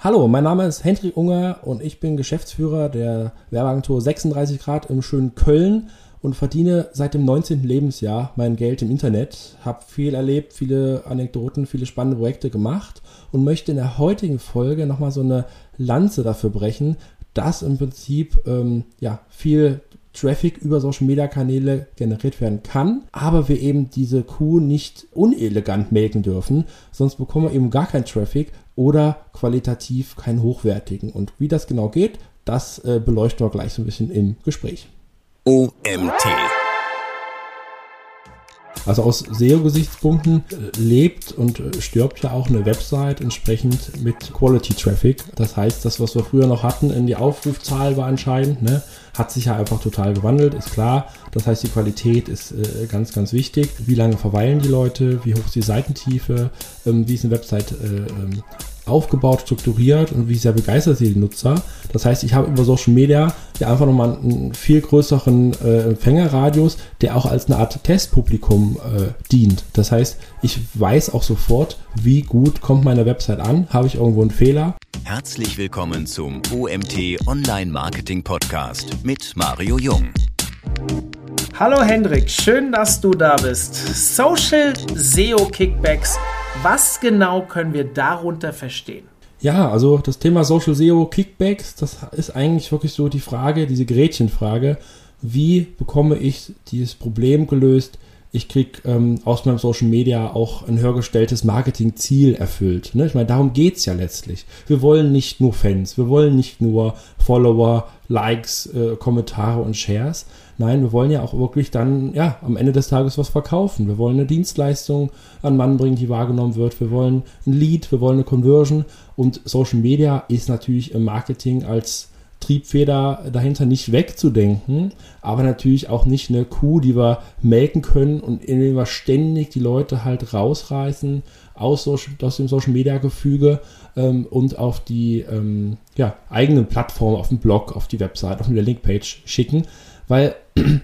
Hallo, mein Name ist Hendrik Unger und ich bin Geschäftsführer der Werbeagentur 36 Grad im schönen Köln und verdiene seit dem 19. Lebensjahr mein Geld im Internet, habe viel erlebt, viele Anekdoten, viele spannende Projekte gemacht und möchte in der heutigen Folge nochmal so eine Lanze dafür brechen, dass im Prinzip ähm, ja, viel Traffic über Social Media Kanäle generiert werden kann, aber wir eben diese Kuh nicht unelegant melken dürfen, sonst bekommen wir eben gar keinen Traffic oder qualitativ keinen hochwertigen. Und wie das genau geht, das äh, beleuchten wir gleich so ein bisschen im Gespräch. OMT. Also aus SEO-Gesichtspunkten äh, lebt und äh, stirbt ja auch eine Website entsprechend mit Quality Traffic. Das heißt, das, was wir früher noch hatten in die Aufrufzahl war anscheinend, ne, hat sich ja einfach total gewandelt, ist klar. Das heißt, die Qualität ist äh, ganz, ganz wichtig. Wie lange verweilen die Leute, wie hoch ist die Seitentiefe, ähm, wie ist eine Website äh, ähm, aufgebaut, strukturiert und wie sehr begeistert sie die Nutzer. Das heißt, ich habe über Social Media ja einfach nochmal einen viel größeren äh, Empfängerradius, der auch als eine Art Testpublikum äh, dient. Das heißt, ich weiß auch sofort, wie gut kommt meine Website an, habe ich irgendwo einen Fehler. Herzlich willkommen zum OMT Online Marketing Podcast mit Mario Jung. Hallo Hendrik, schön, dass du da bist. Social SEO Kickbacks was genau können wir darunter verstehen? Ja, also das Thema Social SEO Kickbacks, das ist eigentlich wirklich so die Frage, diese Gretchenfrage, wie bekomme ich dieses Problem gelöst? Ich kriege ähm, aus meinem Social Media auch ein höher gestelltes Marketingziel erfüllt. Ne? Ich meine, darum geht es ja letztlich. Wir wollen nicht nur Fans, wir wollen nicht nur Follower, Likes, äh, Kommentare und Shares, Nein, wir wollen ja auch wirklich dann, ja, am Ende des Tages was verkaufen. Wir wollen eine Dienstleistung an Mann bringen, die wahrgenommen wird. Wir wollen ein Lead, wir wollen eine Conversion. Und Social Media ist natürlich im Marketing als Triebfeder dahinter nicht wegzudenken, aber natürlich auch nicht eine Kuh, die wir melken können und indem wir ständig die Leute halt rausreißen aus, Social, aus dem Social Media Gefüge ähm, und auf die ähm, ja, eigenen Plattformen, auf dem Blog, auf die Website, auf eine Linkpage schicken, weil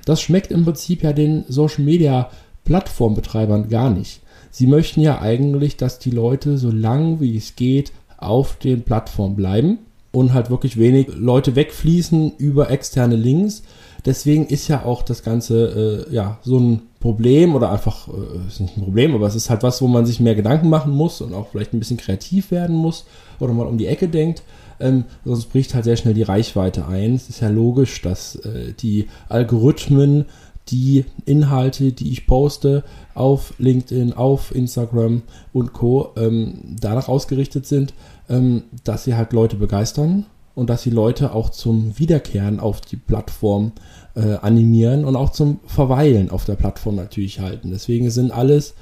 das schmeckt im Prinzip ja den Social Media Plattformbetreibern gar nicht. Sie möchten ja eigentlich, dass die Leute so lang wie es geht auf den Plattformen bleiben und halt wirklich wenig Leute wegfließen über externe Links. Deswegen ist ja auch das Ganze äh, ja so ein Problem oder einfach äh, ist nicht ein Problem, aber es ist halt was, wo man sich mehr Gedanken machen muss und auch vielleicht ein bisschen kreativ werden muss oder mal um die Ecke denkt. Ähm, sonst bricht halt sehr schnell die Reichweite ein. Es ist ja logisch, dass äh, die Algorithmen die Inhalte, die ich poste auf LinkedIn, auf Instagram und Co. Ähm, danach ausgerichtet sind, ähm, dass sie halt Leute begeistern und dass sie Leute auch zum Wiederkehren auf die Plattform äh, animieren und auch zum Verweilen auf der Plattform natürlich halten. Deswegen sind alles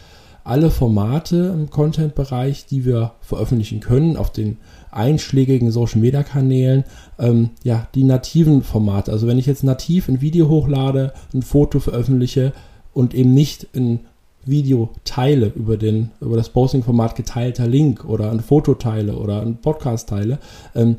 alle Formate im Content-Bereich, die wir veröffentlichen können auf den einschlägigen Social-Media-Kanälen, ähm, ja, die nativen Formate. Also wenn ich jetzt nativ ein Video hochlade, ein Foto veröffentliche und eben nicht ein Video teile über, den, über das Posting-Format geteilter Link oder ein Foto teile oder ein Podcast teile, ähm,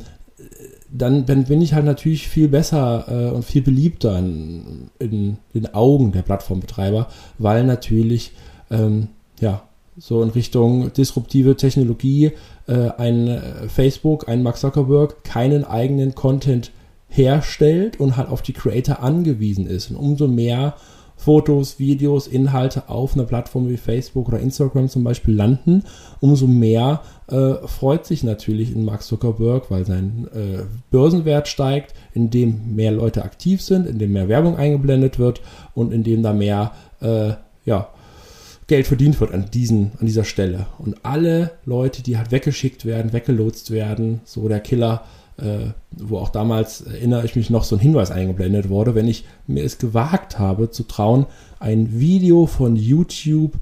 dann, dann, bin ich halt natürlich viel besser äh, und viel beliebter in, in, den Augen der Plattformbetreiber, weil natürlich ähm, ja so in Richtung disruptive Technologie äh, ein äh, Facebook, ein Mark Zuckerberg keinen eigenen Content herstellt und halt auf die Creator angewiesen ist. Und umso mehr Fotos, Videos, Inhalte auf einer Plattform wie Facebook oder Instagram zum Beispiel landen, umso mehr äh, freut sich natürlich in Mark Zuckerberg, weil sein äh, Börsenwert steigt, indem mehr Leute aktiv sind, indem mehr Werbung eingeblendet wird und indem da mehr äh, ja, Geld verdient wird an, diesen, an dieser Stelle. Und alle Leute, die halt weggeschickt werden, weggelotst werden, so der Killer, äh, wo auch damals, erinnere ich mich noch, so ein Hinweis eingeblendet wurde, wenn ich mir es gewagt habe zu trauen, ein Video von YouTube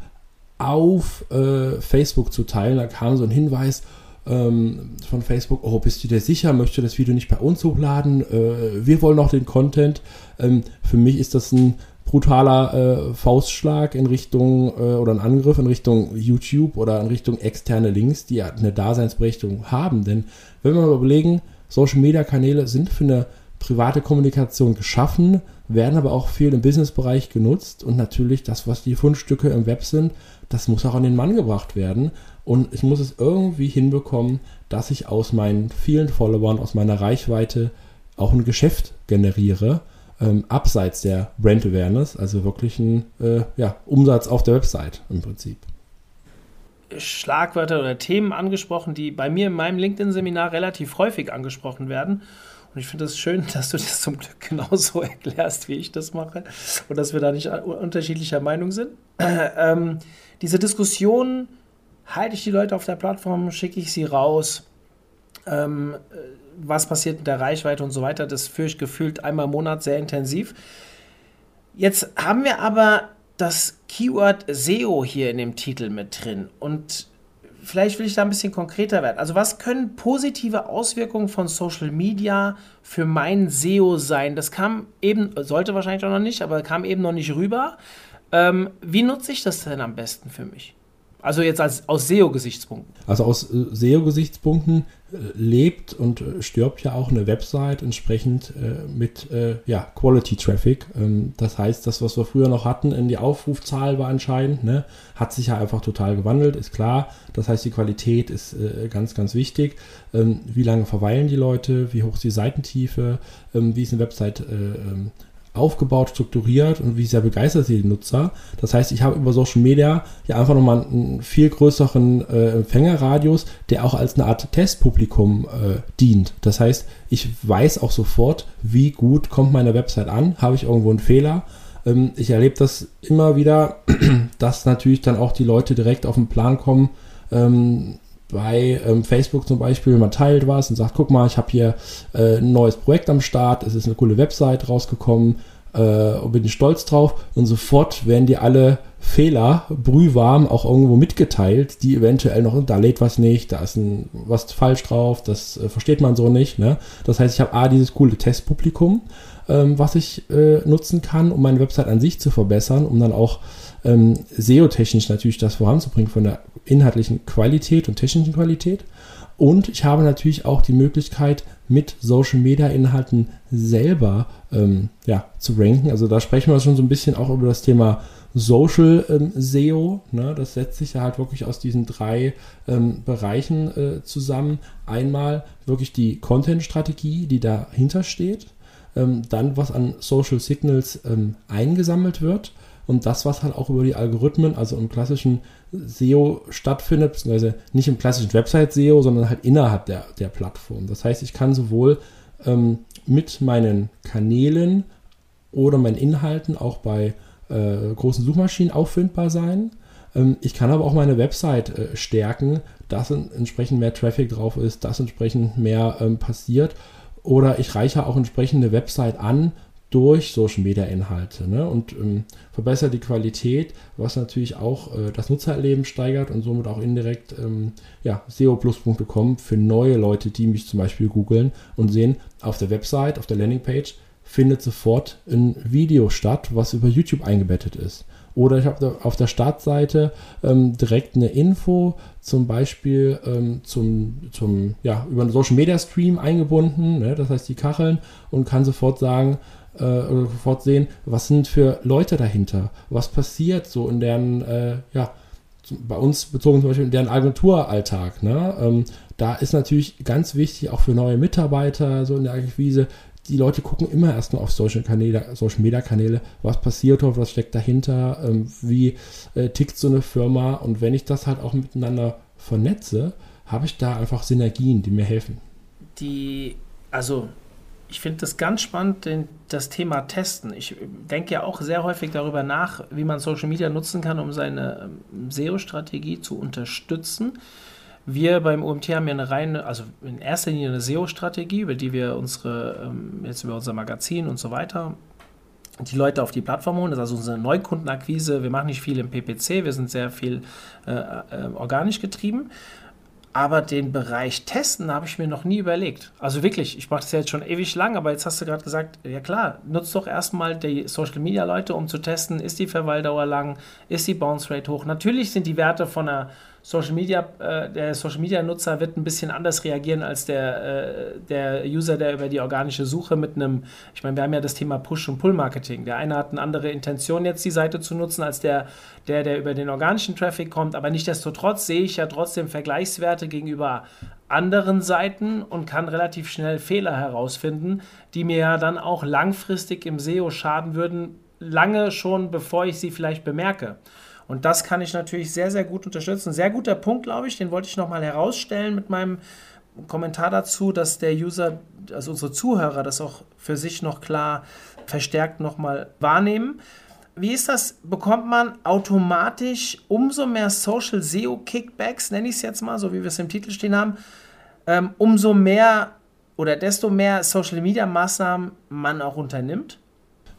auf äh, Facebook zu teilen, da kam so ein Hinweis, ähm, von Facebook, oh, bist du dir sicher, möchtest du das Video nicht bei uns hochladen? Äh, wir wollen noch den Content. Ähm, für mich ist das ein brutaler äh, Faustschlag in Richtung äh, oder ein Angriff in Richtung YouTube oder in Richtung externe Links, die eine Daseinsberechtigung haben. Denn wenn wir überlegen, Social Media Kanäle sind für eine private Kommunikation geschaffen, werden aber auch viel im Businessbereich genutzt und natürlich das, was die Fundstücke im Web sind, das muss auch an den Mann gebracht werden. und ich muss es irgendwie hinbekommen, dass ich aus meinen vielen Followern, aus meiner Reichweite auch ein Geschäft generiere, ähm, abseits der Brand Awareness, also wirklich ein äh, ja, Umsatz auf der Website im Prinzip. Schlagwörter oder Themen angesprochen, die bei mir in meinem LinkedIn-Seminar relativ häufig angesprochen werden. Und ich finde es das schön, dass du das zum Glück genauso erklärst, wie ich das mache und dass wir da nicht unterschiedlicher Meinung sind. ähm, diese Diskussion, halte ich die Leute auf der Plattform, schicke ich sie raus, ähm, was passiert mit der Reichweite und so weiter, das führe ich gefühlt einmal im Monat sehr intensiv. Jetzt haben wir aber das Keyword SEO hier in dem Titel mit drin und vielleicht will ich da ein bisschen konkreter werden. Also was können positive Auswirkungen von Social Media für mein SEO sein? Das kam eben, sollte wahrscheinlich auch noch nicht, aber kam eben noch nicht rüber. Ähm, wie nutze ich das denn am besten für mich? Also jetzt als, aus SEO-Gesichtspunkten. Also aus äh, SEO-Gesichtspunkten äh, lebt und äh, stirbt ja auch eine Website entsprechend äh, mit ja, Quality Traffic. Ähm, das heißt, das, was wir früher noch hatten, in die Aufrufzahl war entscheidend, ne, hat sich ja einfach total gewandelt, ist klar. Das heißt, die Qualität ist ganz, ganz wichtig. Ähm, wie lange verweilen die Leute, wie hoch ist die Seitentiefe, ähm, wie ist eine Website ähm, aufgebaut, strukturiert und wie sehr begeistert sie die Nutzer. Das heißt, ich habe über Social Media ja einfach nochmal einen viel größeren äh, Empfängerradius, der auch als eine Art Testpublikum äh, dient. Das heißt, ich weiß auch sofort, wie gut kommt meine Website an, habe ich irgendwo einen Fehler. Ähm, ich erlebe das immer wieder, dass natürlich dann auch die Leute direkt auf den Plan kommen, ähm, bei ähm, Facebook zum Beispiel, man teilt was und sagt, guck mal, ich habe hier äh, ein neues Projekt am Start, es ist eine coole Website rausgekommen äh, und bin stolz drauf und sofort werden dir alle Fehler brühwarm auch irgendwo mitgeteilt, die eventuell noch, da lädt was nicht, da ist ein, was falsch drauf, das äh, versteht man so nicht. Ne? Das heißt, ich habe A, dieses coole Testpublikum, ähm, was ich äh, nutzen kann, um meine Website an sich zu verbessern, um dann auch ähm, SEO-technisch natürlich das voranzubringen von der inhaltlichen Qualität und technischen Qualität. Und ich habe natürlich auch die Möglichkeit, mit Social Media Inhalten selber ähm, ja, zu ranken. Also da sprechen wir schon so ein bisschen auch über das Thema Social ähm, SEO. Ne? Das setzt sich ja halt wirklich aus diesen drei ähm, Bereichen äh, zusammen. Einmal wirklich die Content-Strategie, die dahinter steht. Ähm, dann, was an Social Signals ähm, eingesammelt wird und das, was halt auch über die Algorithmen, also im klassischen SEO stattfindet, beziehungsweise nicht im klassischen Website-SEO, sondern halt innerhalb der, der Plattform. Das heißt, ich kann sowohl ähm, mit meinen Kanälen oder meinen Inhalten auch bei äh, großen Suchmaschinen auffindbar sein. Ähm, ich kann aber auch meine Website äh, stärken, dass entsprechend mehr Traffic drauf ist, dass entsprechend mehr ähm, passiert. Oder ich reiche auch entsprechend eine Website an, durch Social Media Inhalte ne? und ähm, verbessert die Qualität, was natürlich auch äh, das Nutzererleben steigert und somit auch indirekt ähm, ja, SEO-Pluspunkte kommen für neue Leute, die mich zum Beispiel googeln und sehen, auf der Website, auf der Landingpage findet sofort ein Video statt, was über YouTube eingebettet ist. Oder ich habe auf der Startseite ähm, direkt eine Info, zum Beispiel ähm, zum, zum, ja, über einen Social Media Stream eingebunden, ne? das heißt die Kacheln, und kann sofort sagen, äh, sofort was sind für Leute dahinter, was passiert so in deren, äh, ja, bei uns bezogen zum Beispiel in deren Agenturalltag. Ne? Ähm, da ist natürlich ganz wichtig, auch für neue Mitarbeiter, so in der Akquise, die Leute gucken immer erstmal auf Social, Kanäle, Social Media Kanäle, was passiert dort, was steckt dahinter, ähm, wie äh, tickt so eine Firma und wenn ich das halt auch miteinander vernetze, habe ich da einfach Synergien, die mir helfen. Die, also ich finde das ganz spannend, den, das Thema Testen. Ich denke ja auch sehr häufig darüber nach, wie man Social Media nutzen kann, um seine ähm, SEO-Strategie zu unterstützen. Wir beim OMT haben ja eine reine, also in erster Linie eine SEO-Strategie, über die wir unsere, ähm, jetzt über unser Magazin und so weiter, die Leute auf die Plattform holen. Das ist also unsere Neukundenakquise. Wir machen nicht viel im PPC, wir sind sehr viel äh, äh, organisch getrieben. Aber den Bereich Testen habe ich mir noch nie überlegt. Also wirklich, ich mache das ja jetzt schon ewig lang, aber jetzt hast du gerade gesagt, ja klar, nutzt doch erstmal die Social Media Leute, um zu testen, ist die Verweildauer lang, ist die Bounce Rate hoch. Natürlich sind die Werte von einer Social Media, äh, der Social Media Nutzer wird ein bisschen anders reagieren als der, äh, der User, der über die organische Suche mit einem, ich meine, wir haben ja das Thema Push- und Pull-Marketing. Der eine hat eine andere Intention, jetzt die Seite zu nutzen, als der, der, der über den organischen Traffic kommt. Aber nichtsdestotrotz sehe ich ja trotzdem Vergleichswerte gegenüber anderen Seiten und kann relativ schnell Fehler herausfinden, die mir ja dann auch langfristig im SEO schaden würden, lange schon bevor ich sie vielleicht bemerke. Und das kann ich natürlich sehr, sehr gut unterstützen. Sehr guter Punkt, glaube ich, den wollte ich nochmal herausstellen mit meinem Kommentar dazu, dass der User, also unsere Zuhörer, das auch für sich noch klar verstärkt nochmal wahrnehmen. Wie ist das? Bekommt man automatisch umso mehr Social SEO Kickbacks, nenne ich es jetzt mal, so wie wir es im Titel stehen haben, ähm, umso mehr oder desto mehr Social Media Maßnahmen man auch unternimmt?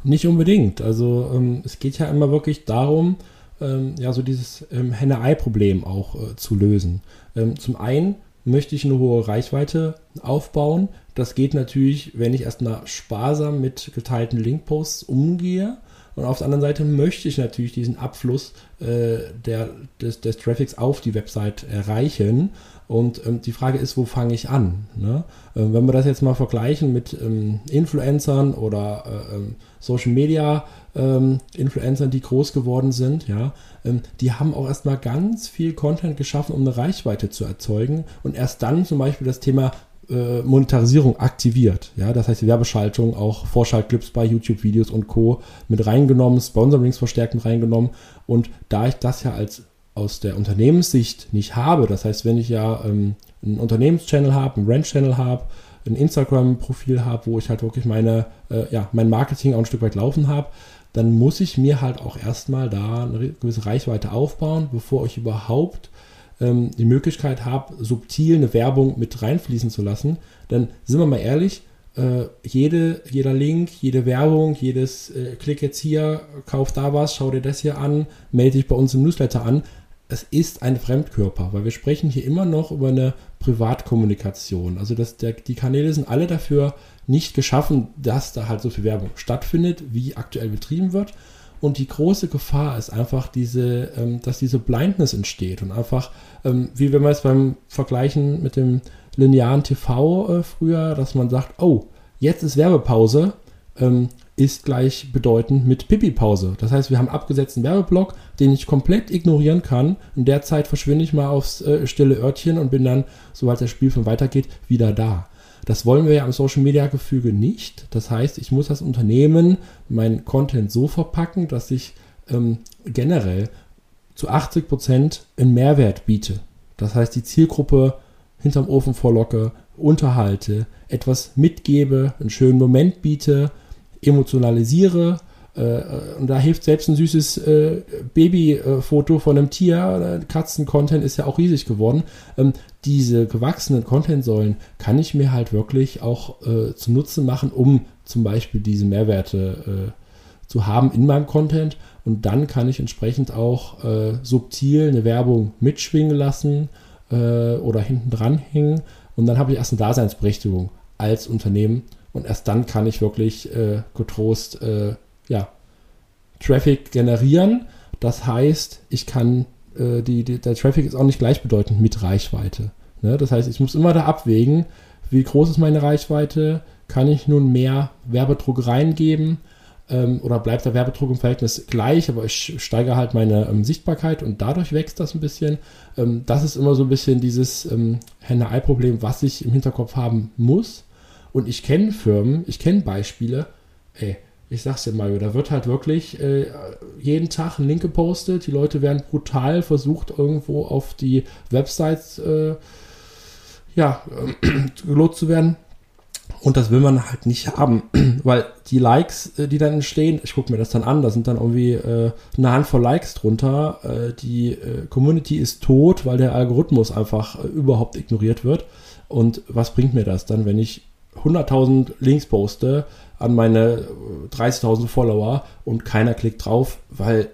Nicht unbedingt. Also ähm, es geht ja immer wirklich darum, ähm, ja, so dieses ähm, Henne-Ei-Problem auch äh, zu lösen. Ähm, zum einen möchte ich eine hohe Reichweite aufbauen. Das geht natürlich, wenn ich erstmal sparsam mit geteilten Linkposts umgehe. Und auf der anderen Seite möchte ich natürlich diesen Abfluss äh, der, des, des Traffics auf die Website erreichen. Und ähm, die Frage ist, wo fange ich an? Ne? Ähm, wenn wir das jetzt mal vergleichen mit ähm, Influencern oder äh, ähm, Social Media ähm, Influencern, die groß geworden sind, ja, ähm, die haben auch erstmal ganz viel Content geschaffen, um eine Reichweite zu erzeugen und erst dann zum Beispiel das Thema äh, Monetarisierung aktiviert. Ja, das heißt, die Werbeschaltung, auch Vorschaltclips bei YouTube-Videos und Co. mit reingenommen, Sponsorings verstärkt mit reingenommen. Und da ich das ja als aus der Unternehmenssicht nicht habe, das heißt, wenn ich ja ähm, einen Unternehmenschannel habe, einen Rent-Channel habe, ein Instagram-Profil habe, wo ich halt wirklich meine, äh, ja, mein Marketing auch ein Stück weit laufen habe, dann muss ich mir halt auch erstmal da eine gewisse Reichweite aufbauen, bevor ich überhaupt ähm, die Möglichkeit habe, subtil eine Werbung mit reinfließen zu lassen. Denn sind wir mal ehrlich, äh, jede, jeder Link, jede Werbung, jedes äh, Klick jetzt hier, kauf da was, schau dir das hier an, melde dich bei uns im Newsletter an. Es ist ein Fremdkörper, weil wir sprechen hier immer noch über eine Privatkommunikation. Also das, der, die Kanäle sind alle dafür nicht geschaffen, dass da halt so viel Werbung stattfindet, wie aktuell betrieben wird. Und die große Gefahr ist einfach diese, ähm, dass diese Blindness entsteht und einfach, ähm, wie wenn wir es beim Vergleichen mit dem linearen TV äh, früher, dass man sagt, oh, jetzt ist Werbepause, ähm, ist gleich bedeutend mit Pipi-Pause. Das heißt, wir haben abgesetzten Werbeblock, den ich komplett ignorieren kann. In der Zeit verschwinde ich mal aufs äh, stille Örtchen und bin dann, sobald das Spiel von weitergeht, wieder da. Das wollen wir ja im Social Media Gefüge nicht. Das heißt, ich muss als Unternehmen meinen Content so verpacken, dass ich ähm, generell zu 80 Prozent einen Mehrwert biete. Das heißt, die Zielgruppe hinterm Ofen vorlocke, unterhalte, etwas mitgebe, einen schönen Moment biete, emotionalisiere. Äh, und da hilft selbst ein süßes äh, Babyfoto von einem Tier, äh, Katzen-Content ist ja auch riesig geworden. Ähm, diese gewachsenen Content-Säulen kann ich mir halt wirklich auch äh, zunutze machen, um zum Beispiel diese Mehrwerte äh, zu haben in meinem Content. Und dann kann ich entsprechend auch äh, subtil eine Werbung mitschwingen lassen äh, oder hinten dran hängen. Und dann habe ich erst eine Daseinsberechtigung als Unternehmen. Und erst dann kann ich wirklich getrost ja, Traffic generieren. Das heißt, ich kann äh, die, die, der Traffic ist auch nicht gleichbedeutend mit Reichweite. Ne? Das heißt, ich muss immer da abwägen, wie groß ist meine Reichweite, kann ich nun mehr Werbedruck reingeben ähm, oder bleibt der Werbedruck im Verhältnis gleich, aber ich steigere halt meine ähm, Sichtbarkeit und dadurch wächst das ein bisschen. Ähm, das ist immer so ein bisschen dieses ähm, Henne-Ei-Problem, was ich im Hinterkopf haben muss. Und ich kenne Firmen, ich kenne Beispiele, ey, ich sag's dir mal, da wird halt wirklich äh, jeden Tag ein Link gepostet. Die Leute werden brutal versucht, irgendwo auf die Websites äh, ja, äh, gelobt zu werden. Und das will man halt nicht haben, weil die Likes, äh, die dann entstehen, ich gucke mir das dann an, da sind dann irgendwie äh, eine Handvoll Likes drunter. Äh, die äh, Community ist tot, weil der Algorithmus einfach äh, überhaupt ignoriert wird. Und was bringt mir das dann, wenn ich 100.000 Links poste an meine 30.000 Follower und keiner klickt drauf, weil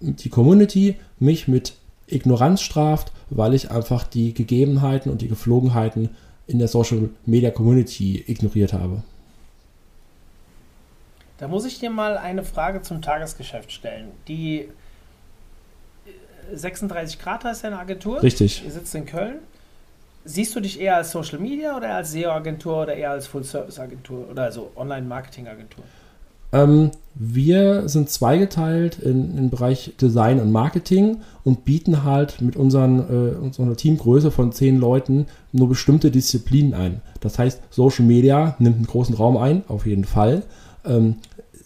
die Community mich mit Ignoranz straft, weil ich einfach die Gegebenheiten und die Geflogenheiten in der Social Media Community ignoriert habe. Da muss ich dir mal eine Frage zum Tagesgeschäft stellen. Die 36 Grad heißt deine Agentur. Richtig. Ihr sitzt in Köln. Siehst du dich eher als Social Media oder als SEO-Agentur oder eher als Full-Service-Agentur oder also Online-Marketing-Agentur? Ähm, wir sind zweigeteilt in, im Bereich Design und Marketing und bieten halt mit unseren, äh, unserer Teamgröße von zehn Leuten nur bestimmte Disziplinen ein. Das heißt, Social Media nimmt einen großen Raum ein, auf jeden Fall. Ähm,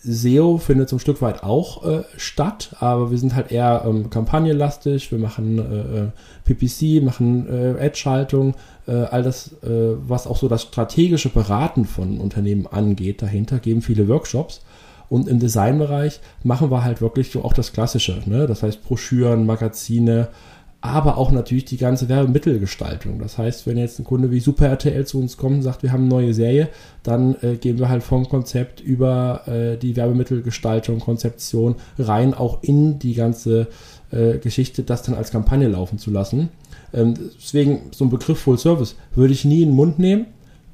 SEO findet so ein Stück weit auch äh, statt, aber wir sind halt eher ähm, kampagnenlastig. Wir machen äh, äh PPC, machen äh, Ad-Schaltung, äh, all das, äh, was auch so das strategische Beraten von Unternehmen angeht. Dahinter geben viele Workshops. Und im Designbereich machen wir halt wirklich so auch das Klassische. Ne? Das heißt Broschüren, Magazine, aber auch natürlich die ganze Werbemittelgestaltung. Das heißt, wenn jetzt ein Kunde wie Super RTL zu uns kommt und sagt, wir haben eine neue Serie, dann äh, gehen wir halt vom Konzept über äh, die Werbemittelgestaltung, Konzeption rein, auch in die ganze äh, Geschichte, das dann als Kampagne laufen zu lassen. Ähm, deswegen so ein Begriff Full Service würde ich nie in den Mund nehmen.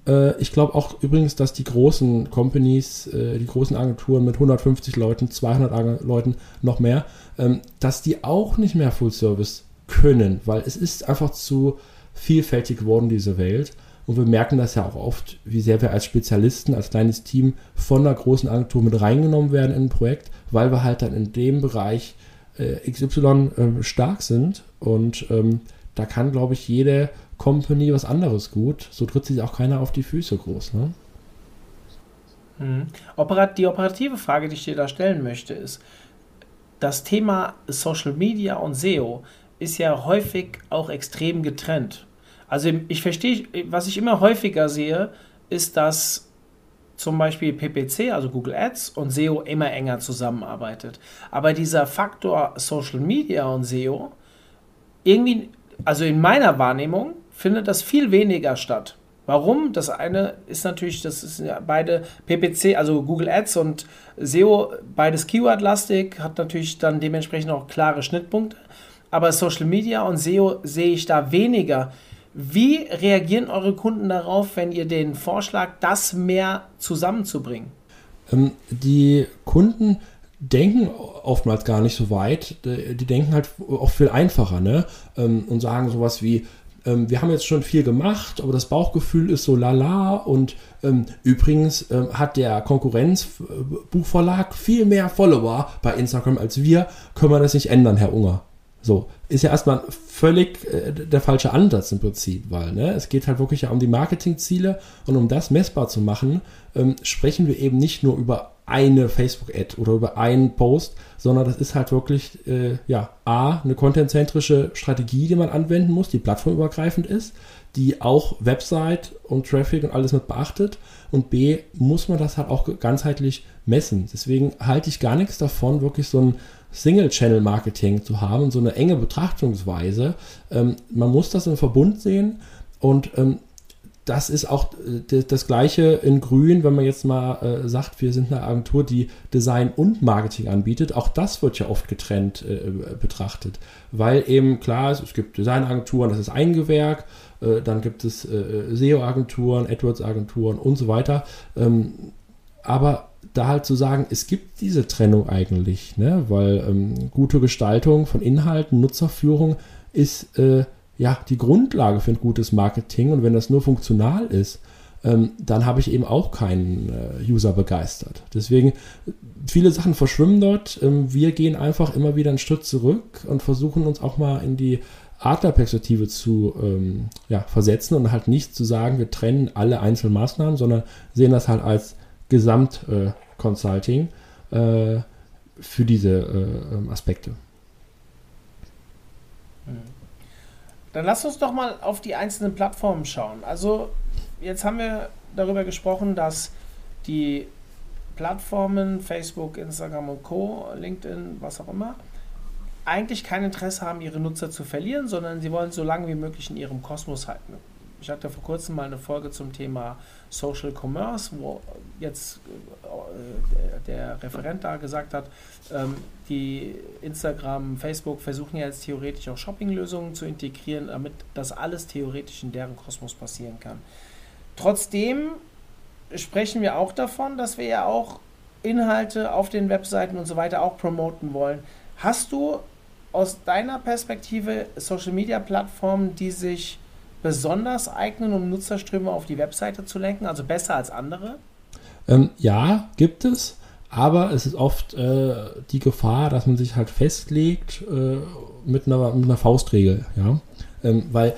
Äh, ich glaube auch übrigens, dass die großen Companies, äh, die großen Agenturen mit 150 Leuten, 200 Leuten, noch mehr, ähm, dass die auch nicht mehr Full Service können, weil es ist einfach zu vielfältig geworden, diese Welt. Und wir merken das ja auch oft, wie sehr wir als Spezialisten, als kleines Team von einer großen Agentur mit reingenommen werden in ein Projekt, weil wir halt dann in dem Bereich äh, XY äh, stark sind. Und ähm, da kann, glaube ich, jede Company was anderes gut. So tritt sich auch keiner auf die Füße groß. Ne? Mhm. Die operative Frage, die ich dir da stellen möchte, ist, das Thema Social Media und SEO ist ja häufig auch extrem getrennt. Also ich verstehe, was ich immer häufiger sehe, ist, dass zum Beispiel PPC, also Google Ads und SEO immer enger zusammenarbeitet. Aber dieser Faktor Social Media und SEO, irgendwie, also in meiner Wahrnehmung, findet das viel weniger statt. Warum? Das eine ist natürlich, das ist ja beide PPC, also Google Ads und SEO, beides Keyword-lastig, hat natürlich dann dementsprechend auch klare Schnittpunkte aber Social Media und SEO sehe ich da weniger. Wie reagieren eure Kunden darauf, wenn ihr den Vorschlag, das mehr zusammenzubringen? Ähm, die Kunden denken oftmals gar nicht so weit. Die denken halt auch viel einfacher ne? Ähm, und sagen sowas wie, ähm, wir haben jetzt schon viel gemacht, aber das Bauchgefühl ist so lala und ähm, übrigens ähm, hat der Konkurrenzbuchverlag viel mehr Follower bei Instagram als wir. Können wir das nicht ändern, Herr Unger? So, ist ja erstmal völlig äh, der falsche Ansatz im Prinzip, weil ne, es geht halt wirklich ja um die Marketingziele und um das messbar zu machen, ähm, sprechen wir eben nicht nur über eine Facebook-Ad oder über einen Post, sondern das ist halt wirklich, äh, ja, A, eine contentzentrische Strategie, die man anwenden muss, die plattformübergreifend ist, die auch Website und Traffic und alles mit beachtet und B, muss man das halt auch ganzheitlich messen. Deswegen halte ich gar nichts davon, wirklich so ein Single-Channel-Marketing zu haben, so eine enge Betrachtungsweise. Ähm, man muss das im Verbund sehen und ähm, das ist auch äh, das gleiche in Grün, wenn man jetzt mal äh, sagt, wir sind eine Agentur, die Design und Marketing anbietet. Auch das wird ja oft getrennt äh, betrachtet, weil eben klar ist, es gibt Designagenturen, das ist ein Gewerk, äh, dann gibt es äh, SEO-Agenturen, AdWords-Agenturen und so weiter. Ähm, aber da halt zu sagen, es gibt diese Trennung eigentlich, ne? weil ähm, gute Gestaltung von Inhalten, Nutzerführung ist äh, ja die Grundlage für ein gutes Marketing und wenn das nur funktional ist, ähm, dann habe ich eben auch keinen äh, User begeistert. Deswegen, viele Sachen verschwimmen dort. Ähm, wir gehen einfach immer wieder einen Schritt zurück und versuchen uns auch mal in die Adlerperspektive zu ähm, ja, versetzen und halt nicht zu sagen, wir trennen alle einzelnen Maßnahmen, sondern sehen das halt als Gesamt-Consulting äh, äh, für diese äh, ähm, Aspekte. Dann lass uns doch mal auf die einzelnen Plattformen schauen. Also jetzt haben wir darüber gesprochen, dass die Plattformen, Facebook, Instagram und Co., LinkedIn, was auch immer, eigentlich kein Interesse haben, ihre Nutzer zu verlieren, sondern sie wollen so lange wie möglich in ihrem Kosmos halten. Ich hatte vor kurzem mal eine Folge zum Thema Social Commerce, wo jetzt äh, der Referent da gesagt hat, ähm, die Instagram, Facebook versuchen ja jetzt theoretisch auch Shopping-Lösungen zu integrieren, damit das alles theoretisch in deren Kosmos passieren kann. Trotzdem sprechen wir auch davon, dass wir ja auch Inhalte auf den Webseiten und so weiter auch promoten wollen. Hast du aus deiner Perspektive Social-Media-Plattformen, die sich besonders eignen, um Nutzerströme auf die Webseite zu lenken, also besser als andere? Ähm, ja, gibt es. Aber es ist oft äh, die Gefahr, dass man sich halt festlegt äh, mit, einer, mit einer Faustregel. Ja? Ähm, weil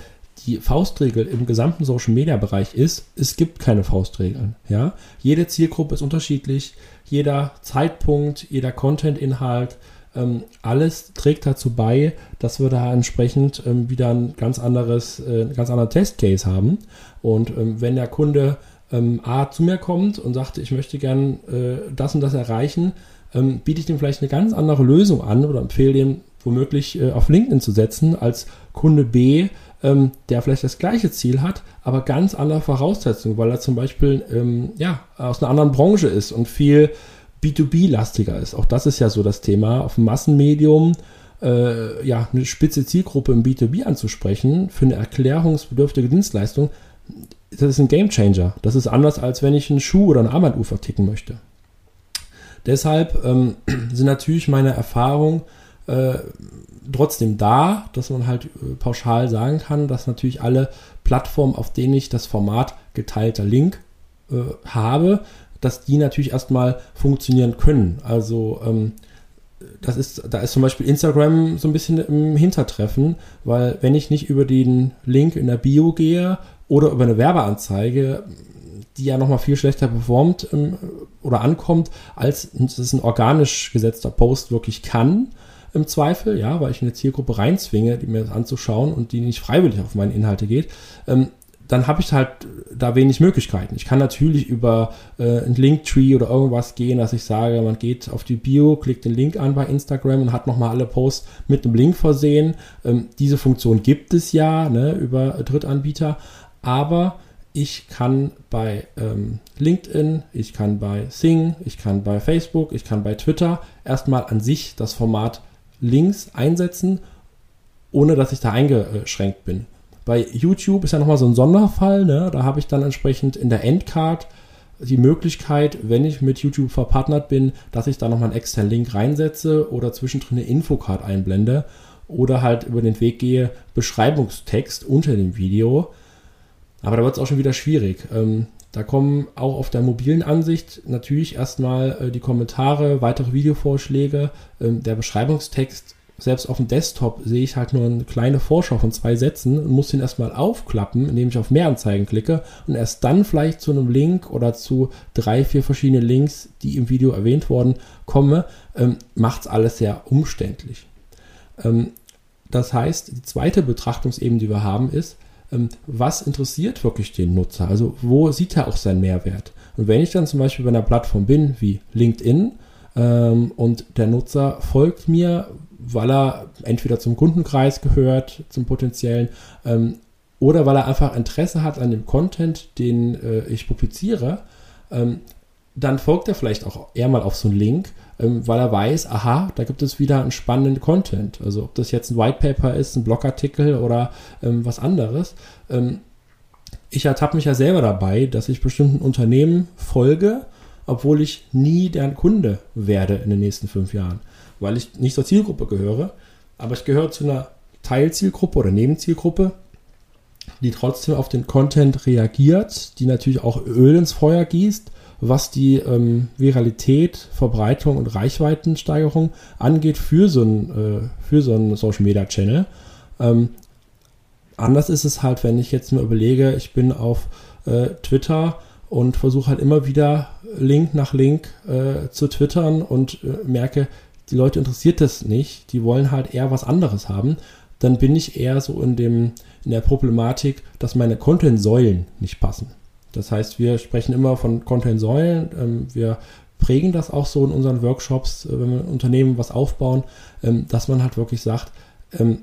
die Faustregel im gesamten Social Media Bereich ist, es gibt keine Faustregeln. Ja? Jede Zielgruppe ist unterschiedlich, jeder Zeitpunkt, jeder Content-Inhalt, ähm, alles trägt dazu bei, dass wir da entsprechend ähm, wieder ein ganz anderes, äh, ganz anderen Testcase haben. Und ähm, wenn der Kunde ähm, A zu mir kommt und sagt, ich möchte gern äh, das und das erreichen, ähm, biete ich dem vielleicht eine ganz andere Lösung an oder empfehle dem womöglich äh, auf LinkedIn zu setzen als Kunde B, ähm, der vielleicht das gleiche Ziel hat, aber ganz andere Voraussetzungen, weil er zum Beispiel ja, aus einer anderen Branche ist und viel B2B-lastiger ist. Auch das ist ja so das Thema. Auf dem Massenmedium äh, ja, eine spitze Zielgruppe im B2B anzusprechen für eine erklärungsbedürftige Dienstleistung, das ist ein Game Changer. Das ist anders, als wenn ich einen Schuh oder ein Armbanduhr verticken möchte. Deshalb ähm, sind natürlich meine Erfahrungen äh, trotzdem da, dass man halt äh, pauschal sagen kann, dass natürlich alle Plattformen, auf denen ich das Format geteilter Link äh, habe, dass die natürlich erstmal funktionieren können. Also ähm, das ist, da ist zum Beispiel Instagram so ein bisschen im Hintertreffen, weil wenn ich nicht über den Link in der Bio gehe oder über eine Werbeanzeige, die ja nochmal viel schlechter performt ähm, oder ankommt, als es ein organisch gesetzter Post wirklich kann, im Zweifel, ja, weil ich eine Zielgruppe reinzwinge, die mir das anzuschauen und die nicht freiwillig auf meine Inhalte geht, ähm, dann habe ich halt da wenig Möglichkeiten. Ich kann natürlich über äh, ein Linktree oder irgendwas gehen, dass ich sage, man geht auf die Bio, klickt den Link an bei Instagram und hat nochmal alle Posts mit einem Link versehen. Ähm, diese Funktion gibt es ja ne, über Drittanbieter, aber ich kann bei ähm, LinkedIn, ich kann bei Sing, ich kann bei Facebook, ich kann bei Twitter erstmal an sich das Format Links einsetzen, ohne dass ich da eingeschränkt bin. Bei YouTube ist ja nochmal so ein Sonderfall, ne? da habe ich dann entsprechend in der Endcard die Möglichkeit, wenn ich mit YouTube verpartnert bin, dass ich da nochmal einen externen Link reinsetze oder zwischendrin eine Infocard einblende oder halt über den Weg gehe, Beschreibungstext unter dem Video. Aber da wird es auch schon wieder schwierig. Ähm, da kommen auch auf der mobilen Ansicht natürlich erstmal äh, die Kommentare, weitere Videovorschläge. Ähm, der Beschreibungstext selbst auf dem Desktop sehe ich halt nur eine kleine Vorschau von zwei Sätzen und muss den erstmal aufklappen, indem ich auf Mehranzeigen klicke und erst dann vielleicht zu einem Link oder zu drei, vier verschiedenen Links, die im Video erwähnt worden, komme, ähm, macht es alles sehr umständlich. Ähm, das heißt, die zweite Betrachtungsebene, die wir haben, ist, ähm, was interessiert wirklich den Nutzer? Also wo sieht er auch seinen Mehrwert? Und wenn ich dann zum Beispiel bei einer Plattform bin wie LinkedIn ähm, und der Nutzer folgt mir, weil er entweder zum Kundenkreis gehört, zum potenziellen, ähm, oder weil er einfach Interesse hat an dem Content, den äh, ich publiziere, ähm, dann folgt er vielleicht auch eher mal auf so einen Link, ähm, weil er weiß, aha, da gibt es wieder einen spannenden Content. Also ob das jetzt ein White Paper ist, ein Blogartikel oder ähm, was anderes. Ähm, ich ertappe mich ja selber dabei, dass ich bestimmten Unternehmen folge, obwohl ich nie deren Kunde werde in den nächsten fünf Jahren weil ich nicht zur Zielgruppe gehöre, aber ich gehöre zu einer Teilzielgruppe oder Nebenzielgruppe, die trotzdem auf den Content reagiert, die natürlich auch Öl ins Feuer gießt, was die ähm, Viralität, Verbreitung und Reichweitensteigerung angeht für so einen, äh, so Social Media Channel. Ähm, anders ist es halt, wenn ich jetzt nur überlege, ich bin auf äh, Twitter und versuche halt immer wieder Link nach Link äh, zu twittern und äh, merke, die Leute interessiert das nicht, die wollen halt eher was anderes haben, dann bin ich eher so in, dem, in der Problematik, dass meine Content-Säulen nicht passen. Das heißt, wir sprechen immer von Content-Säulen, ähm, wir prägen das auch so in unseren Workshops, äh, wenn wir Unternehmen was aufbauen, ähm, dass man halt wirklich sagt, ähm,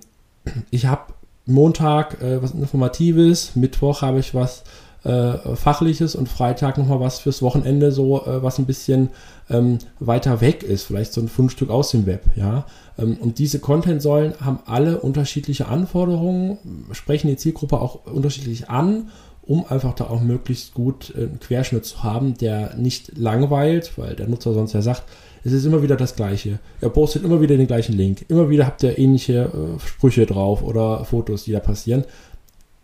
ich habe Montag äh, was Informatives, Mittwoch habe ich was äh, Fachliches und Freitag nochmal was fürs Wochenende, so äh, was ein bisschen ähm, weiter weg ist, vielleicht so ein Fundstück aus dem Web, ja. Ähm, und diese Content-Säulen haben alle unterschiedliche Anforderungen, sprechen die Zielgruppe auch unterschiedlich an um einfach da auch möglichst gut einen Querschnitt zu haben, der nicht langweilt, weil der Nutzer sonst ja sagt, es ist immer wieder das Gleiche. Er postet immer wieder den gleichen Link. Immer wieder habt ihr ähnliche äh, Sprüche drauf oder Fotos, die da passieren.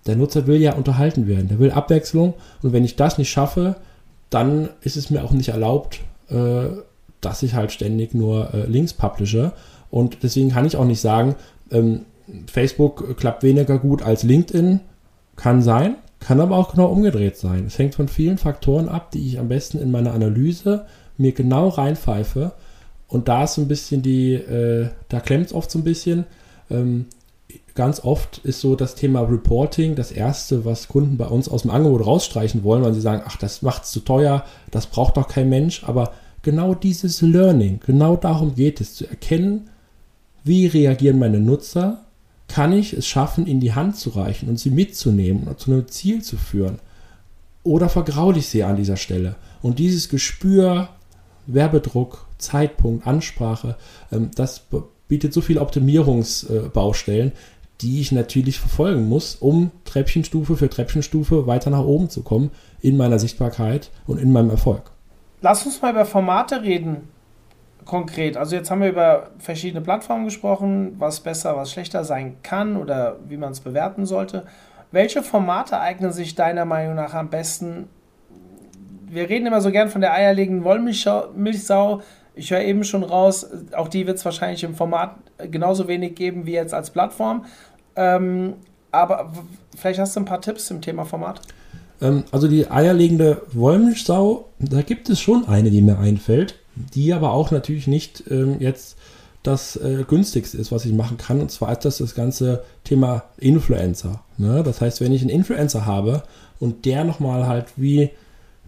Der Nutzer will ja unterhalten werden. Der will Abwechslung. Und wenn ich das nicht schaffe, dann ist es mir auch nicht erlaubt, äh, dass ich halt ständig nur äh, Links publische. Und deswegen kann ich auch nicht sagen, ähm, Facebook klappt weniger gut als LinkedIn. Kann sein, kann aber auch genau umgedreht sein. Es hängt von vielen Faktoren ab, die ich am besten in meiner Analyse mir genau reinpfeife. Und da ist so ein bisschen die, äh, da klemmt es oft so ein bisschen. Ähm, ganz oft ist so das Thema Reporting das erste, was Kunden bei uns aus dem Angebot rausstreichen wollen, weil sie sagen, ach, das macht es zu teuer, das braucht doch kein Mensch. Aber genau dieses Learning, genau darum geht es, zu erkennen, wie reagieren meine Nutzer, kann ich es schaffen, in die Hand zu reichen und sie mitzunehmen und zu einem Ziel zu führen. Oder vergraule ich sie an dieser Stelle. Und dieses Gespür, Werbedruck, Zeitpunkt, Ansprache, ähm, das bietet so viele Optimierungsbaustellen, die ich natürlich verfolgen muss, um Treppchenstufe für Treppchenstufe weiter nach oben zu kommen in meiner Sichtbarkeit und in meinem Erfolg. Lass uns mal über Formate reden konkret? Also jetzt haben wir über verschiedene Plattformen gesprochen, was besser, was schlechter sein kann oder wie man es bewerten sollte. Welche Formate eignen sich deiner Meinung nach am besten? Wir reden immer so gern von der eierlegenden Wollmilchsau. Ich höre eben schon raus, auch die wird es wahrscheinlich im Format genauso wenig geben wie jetzt als Plattform. Ähm, aber vielleicht hast du ein paar Tipps zum Thema Format. Ähm, also die eierlegende Wollmilchsau, da gibt es schon eine, die mir einfällt die aber auch natürlich nicht ähm, jetzt das äh, günstigste ist, was ich machen kann. Und zwar ist das das ganze Thema Influencer. Ne? Das heißt, wenn ich einen Influencer habe und der nochmal halt wie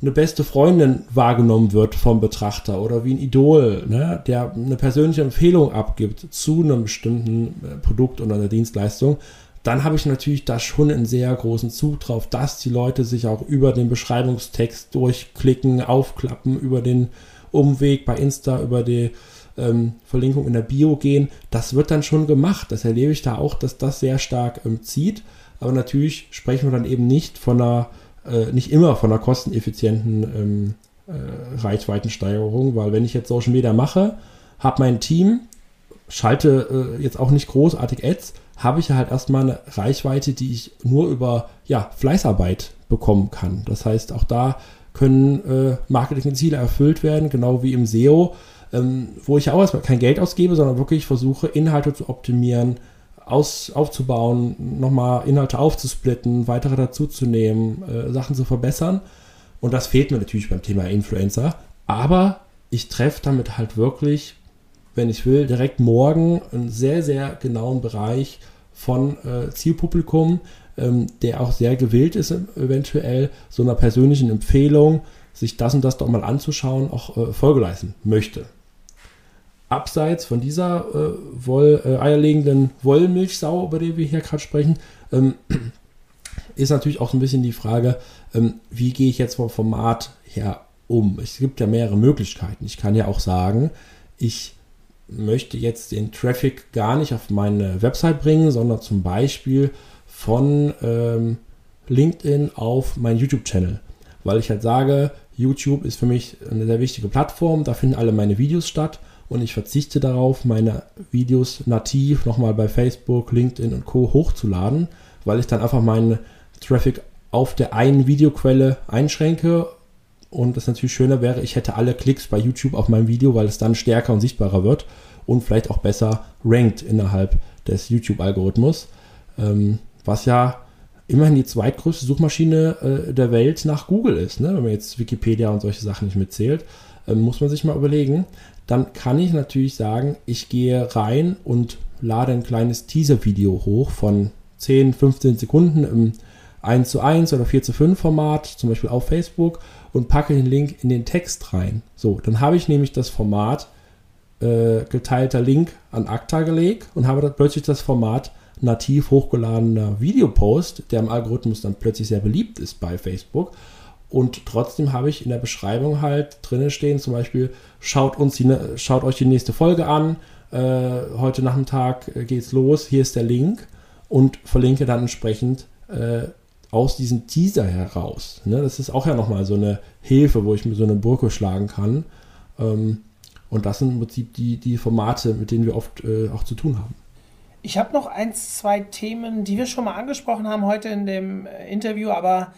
eine beste Freundin wahrgenommen wird vom Betrachter oder wie ein Idol, ne? der eine persönliche Empfehlung abgibt zu einem bestimmten äh, Produkt oder einer Dienstleistung, dann habe ich natürlich da schon einen sehr großen Zug drauf, dass die Leute sich auch über den Beschreibungstext durchklicken, aufklappen, über den Umweg bei Insta über die ähm, Verlinkung in der Bio gehen. Das wird dann schon gemacht. Das erlebe ich da auch, dass das sehr stark ähm, zieht. Aber natürlich sprechen wir dann eben nicht von einer, äh, nicht immer von einer kosteneffizienten ähm, äh, Reichweitensteigerung, weil wenn ich jetzt Social Media mache, habe mein Team, schalte äh, jetzt auch nicht großartig Ads, habe ich ja halt erstmal eine Reichweite, die ich nur über ja, Fleißarbeit bekommen kann. Das heißt, auch da können äh, Marketingziele erfüllt werden, genau wie im SEO, ähm, wo ich auch erstmal kein Geld ausgebe, sondern wirklich versuche, Inhalte zu optimieren, aus, aufzubauen, nochmal Inhalte aufzusplitten, weitere dazuzunehmen, äh, Sachen zu verbessern. Und das fehlt mir natürlich beim Thema Influencer. Aber ich treffe damit halt wirklich, wenn ich will, direkt morgen einen sehr, sehr genauen Bereich von äh, Zielpublikum, ähm, der auch sehr gewillt ist, eventuell so einer persönlichen Empfehlung, sich das und das doch mal anzuschauen, auch äh, Folge leisten möchte. Abseits von dieser äh, Woll, äh, eierlegenden Wollmilchsau, über die wir hier gerade sprechen, ähm, ist natürlich auch so ein bisschen die Frage, ähm, wie gehe ich jetzt vom Format her um? Es gibt ja mehrere Möglichkeiten. Ich kann ja auch sagen, ich möchte jetzt den Traffic gar nicht auf meine Website bringen, sondern zum Beispiel von ähm, LinkedIn auf meinen YouTube-Channel. Weil ich halt sage, YouTube ist für mich eine sehr wichtige Plattform, da finden alle meine Videos statt und ich verzichte darauf, meine Videos nativ nochmal bei Facebook, LinkedIn und Co. hochzuladen, weil ich dann einfach meinen Traffic auf der einen Videoquelle einschränke und es natürlich schöner wäre, ich hätte alle Klicks bei YouTube auf mein Video, weil es dann stärker und sichtbarer wird und vielleicht auch besser rankt innerhalb des YouTube-Algorithmus. Ähm, was ja immerhin die zweitgrößte Suchmaschine äh, der Welt nach Google ist. Ne? Wenn man jetzt Wikipedia und solche Sachen nicht mitzählt, äh, muss man sich mal überlegen. Dann kann ich natürlich sagen, ich gehe rein und lade ein kleines Teaser-Video hoch von 10, 15 Sekunden im 1 zu 1 oder 4 zu 5 Format, zum Beispiel auf Facebook, und packe den Link in den Text rein. So, dann habe ich nämlich das Format äh, geteilter Link an Akta gelegt und habe dann plötzlich das Format nativ hochgeladener Videopost, der im Algorithmus dann plötzlich sehr beliebt ist bei Facebook. Und trotzdem habe ich in der Beschreibung halt drinnen stehen, zum Beispiel, schaut, uns die, schaut euch die nächste Folge an, äh, heute Nachmittag äh, geht's los, hier ist der Link und verlinke dann entsprechend äh, aus diesem Teaser heraus. Ne? Das ist auch ja nochmal so eine Hilfe, wo ich mir so eine Brücke schlagen kann. Ähm, und das sind im Prinzip die, die Formate, mit denen wir oft äh, auch zu tun haben. Ich habe noch ein, zwei Themen, die wir schon mal angesprochen haben heute in dem äh, Interview, aber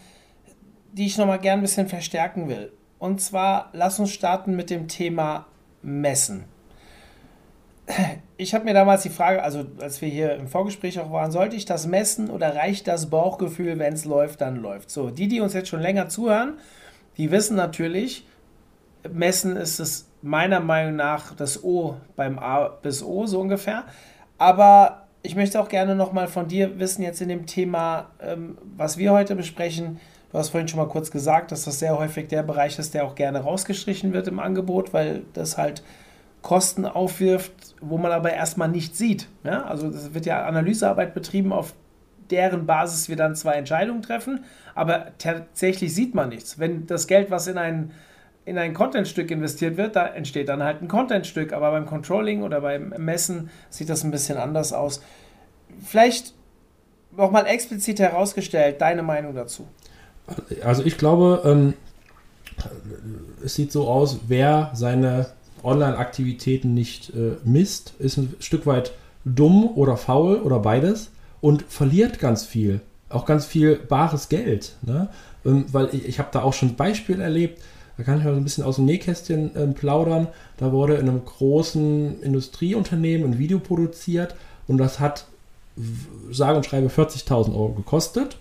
die ich noch mal gern ein bisschen verstärken will. Und zwar, lass uns starten mit dem Thema Messen. Ich habe mir damals die Frage, also als wir hier im Vorgespräch auch waren, sollte ich das messen oder reicht das Bauchgefühl, wenn es läuft, dann läuft. So, die, die uns jetzt schon länger zuhören, die wissen natürlich, messen ist es meiner Meinung nach das O beim A bis O so ungefähr. Aber ich möchte auch gerne nochmal von dir wissen, jetzt in dem Thema, ähm, was wir heute besprechen. Du hast vorhin schon mal kurz gesagt, dass das sehr häufig der Bereich ist, der auch gerne rausgestrichen wird im Angebot, weil das halt Kosten aufwirft, wo man aber erstmal nicht sieht. Ja? Also es wird ja Analysearbeit betrieben, auf deren Basis wir dann zwei Entscheidungen treffen, aber tatsächlich sieht man nichts. Wenn das Geld, was in ein in ein Contentstück investiert wird, da entsteht dann halt ein Contentstück. Aber beim Controlling oder beim Messen sieht das ein bisschen anders aus. Vielleicht nochmal explizit herausgestellt, deine Meinung dazu. Also ich glaube, ähm, es sieht so aus, wer seine Online-Aktivitäten nicht äh, misst, ist ein Stück weit dumm oder faul oder beides und verliert ganz viel. Auch ganz viel bares Geld. Ne? Ähm, weil ich, ich habe da auch schon Beispiele erlebt, da kann ich mal so ein bisschen aus dem Nähkästchen äh, plaudern. Da wurde in einem großen Industrieunternehmen ein Video produziert und das hat sage und schreibe 40.000 Euro gekostet.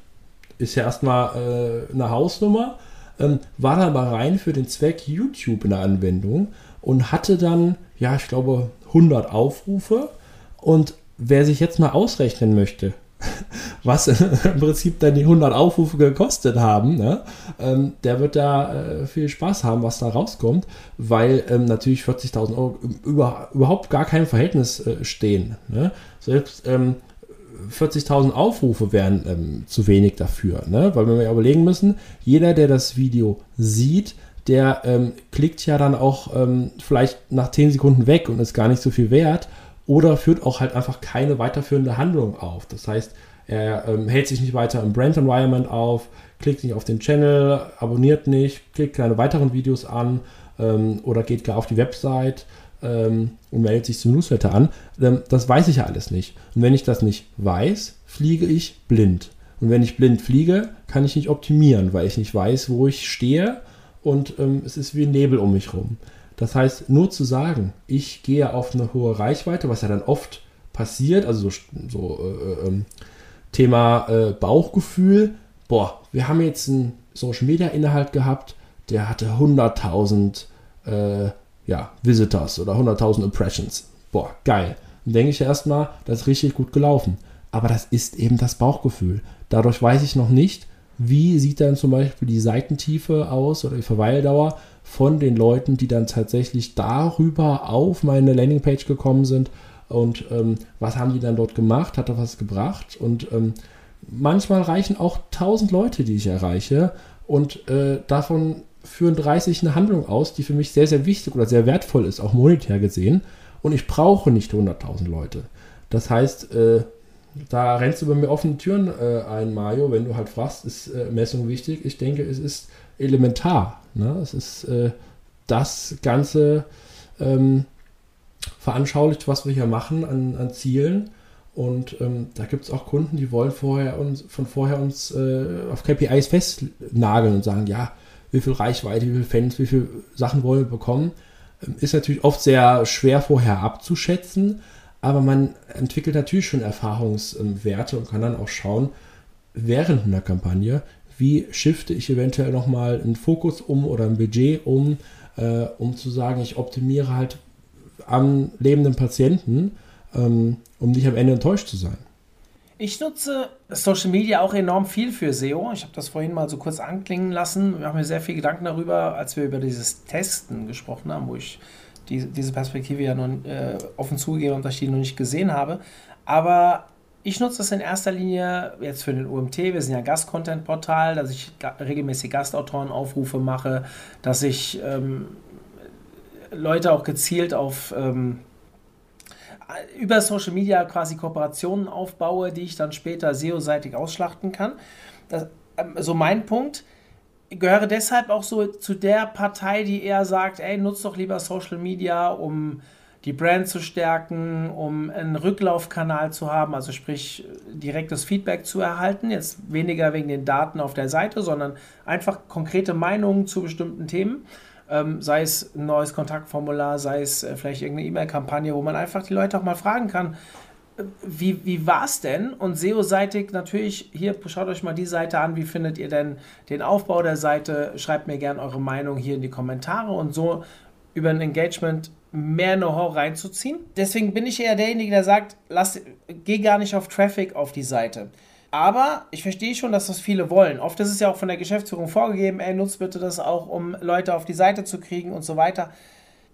Ist ja erstmal äh, eine Hausnummer. Ähm, war dann mal rein für den Zweck YouTube in der Anwendung und hatte dann, ja, ich glaube, 100 Aufrufe. Und wer sich jetzt mal ausrechnen möchte, was im Prinzip dann die 100 Aufrufe gekostet haben, ne? ähm, der wird da äh, viel Spaß haben, was da rauskommt, weil ähm, natürlich 40.000 Euro über, überhaupt gar kein Verhältnis äh, stehen. Ne? Selbst ähm, 40.000 Aufrufe wären ähm, zu wenig dafür, ne? weil wir ja überlegen müssen, jeder, der das Video sieht, der ähm, klickt ja dann auch ähm, vielleicht nach 10 Sekunden weg und ist gar nicht so viel wert oder führt auch halt einfach keine weiterführende Handlung auf. Das heißt, er ähm, hält sich nicht weiter im Brand Environment auf, klickt nicht auf den Channel, abonniert nicht, klickt keine weiteren Videos an ähm, oder geht gar auf die Website ähm, und meldet sich zum Newsletter an. Ähm, das weiß ich ja alles nicht. Und wenn ich das nicht weiß, fliege ich blind. Und wenn ich blind fliege, kann ich nicht optimieren, weil ich nicht weiß, wo ich stehe und ähm, es ist wie Nebel um mich rum. Das heißt, nur zu sagen, ich gehe auf eine hohe Reichweite, was ja dann oft passiert, also so, so äh, äh, Thema äh, Bauchgefühl, boah, wir haben jetzt einen Social Media Inhalt gehabt, der hatte 100.000 äh, ja, Visitors oder 100.000 Impressions. Boah, geil. Dann denke ich erstmal, das ist richtig gut gelaufen. Aber das ist eben das Bauchgefühl. Dadurch weiß ich noch nicht, wie sieht dann zum Beispiel die Seitentiefe aus oder die Verweildauer von den Leuten, die dann tatsächlich darüber auf meine Landingpage gekommen sind und ähm, was haben die dann dort gemacht, hat da was gebracht und ähm, manchmal reichen auch 1000 Leute, die ich erreiche und äh, davon führen 30 eine Handlung aus, die für mich sehr, sehr wichtig oder sehr wertvoll ist, auch monetär gesehen und ich brauche nicht 100.000 Leute. Das heißt, äh, da rennst du bei mir offene Türen äh, ein, Mario, wenn du halt fragst, ist äh, Messung wichtig? Ich denke, es ist elementar. Ne? Es ist äh, das Ganze ähm, veranschaulicht, was wir hier machen an, an Zielen. Und ähm, da gibt es auch Kunden, die wollen vorher uns, von vorher uns äh, auf KPIs festnageln und sagen, ja, wie viel Reichweite, wie viele Fans, wie viele Sachen wollen wir bekommen. Ähm, ist natürlich oft sehr schwer vorher abzuschätzen, aber man entwickelt natürlich schon Erfahrungswerte und kann dann auch schauen, während einer Kampagne, wie shifte ich eventuell nochmal einen Fokus um oder ein Budget um, äh, um zu sagen, ich optimiere halt am lebenden Patienten, ähm, um nicht am Ende enttäuscht zu sein. Ich nutze Social Media auch enorm viel für SEO. Ich habe das vorhin mal so kurz anklingen lassen. Wir haben mir sehr viel Gedanken darüber, als wir über dieses Testen gesprochen haben, wo ich die, diese Perspektive ja nun äh, offen zugegeben und ich die noch nicht gesehen habe. Aber ich nutze das in erster Linie jetzt für den UMT. Wir sind ja Gast-Content-Portal, dass ich ga regelmäßig Gastautorenaufrufe mache, dass ich ähm, Leute auch gezielt auf ähm, über Social Media quasi Kooperationen aufbaue, die ich dann später SEO-seitig ausschlachten kann. Das, ähm, so mein Punkt, gehöre deshalb auch so zu der Partei, die eher sagt, ey, nutzt doch lieber Social Media, um die Brand zu stärken, um einen Rücklaufkanal zu haben, also sprich direktes Feedback zu erhalten. Jetzt weniger wegen den Daten auf der Seite, sondern einfach konkrete Meinungen zu bestimmten Themen. Ähm, sei es ein neues Kontaktformular, sei es äh, vielleicht irgendeine E-Mail-Kampagne, wo man einfach die Leute auch mal fragen kann, äh, wie, wie war es denn? Und SEO-seitig natürlich, hier schaut euch mal die Seite an, wie findet ihr denn den Aufbau der Seite? Schreibt mir gerne eure Meinung hier in die Kommentare und so über ein Engagement mehr Know-how reinzuziehen. Deswegen bin ich eher derjenige, der sagt, lass, geh gar nicht auf Traffic auf die Seite. Aber ich verstehe schon, dass das viele wollen. Oft ist es ja auch von der Geschäftsführung vorgegeben, ey, nutzt bitte das auch, um Leute auf die Seite zu kriegen und so weiter.